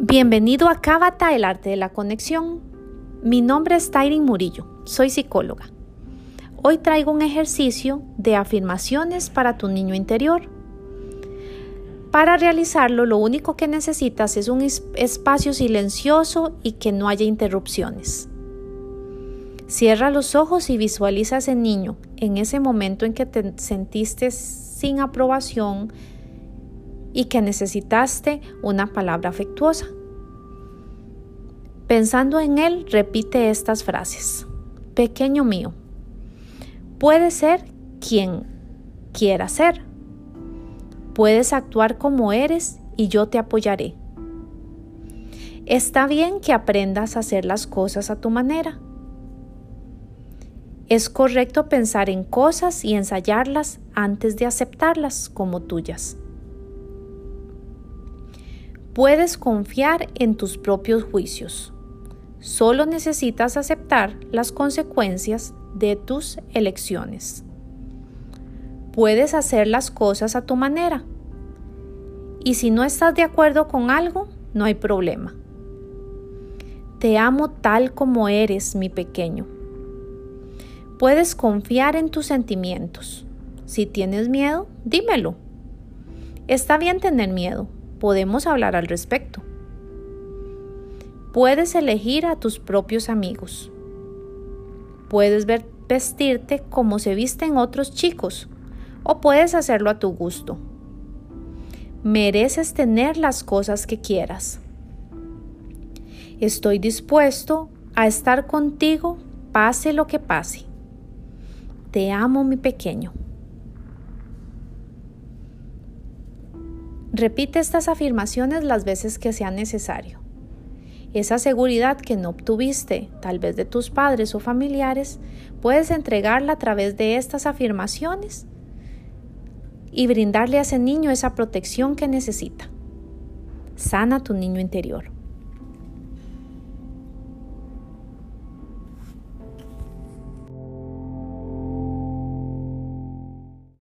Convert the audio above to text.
Bienvenido a Cábata, el arte de la conexión. Mi nombre es Tyrin Murillo, soy psicóloga. Hoy traigo un ejercicio de afirmaciones para tu niño interior. Para realizarlo, lo único que necesitas es un espacio silencioso y que no haya interrupciones. Cierra los ojos y visualiza ese niño en ese momento en que te sentiste sin aprobación, y que necesitaste una palabra afectuosa. Pensando en él, repite estas frases. Pequeño mío, puedes ser quien quiera ser. Puedes actuar como eres y yo te apoyaré. Está bien que aprendas a hacer las cosas a tu manera. Es correcto pensar en cosas y ensayarlas antes de aceptarlas como tuyas. Puedes confiar en tus propios juicios. Solo necesitas aceptar las consecuencias de tus elecciones. Puedes hacer las cosas a tu manera. Y si no estás de acuerdo con algo, no hay problema. Te amo tal como eres, mi pequeño. Puedes confiar en tus sentimientos. Si tienes miedo, dímelo. Está bien tener miedo, podemos hablar al respecto. Puedes elegir a tus propios amigos. Puedes ver, vestirte como se visten otros chicos o puedes hacerlo a tu gusto. Mereces tener las cosas que quieras. Estoy dispuesto a estar contigo pase lo que pase. Te amo mi pequeño. Repite estas afirmaciones las veces que sea necesario. Esa seguridad que no obtuviste, tal vez de tus padres o familiares, puedes entregarla a través de estas afirmaciones y brindarle a ese niño esa protección que necesita. Sana tu niño interior.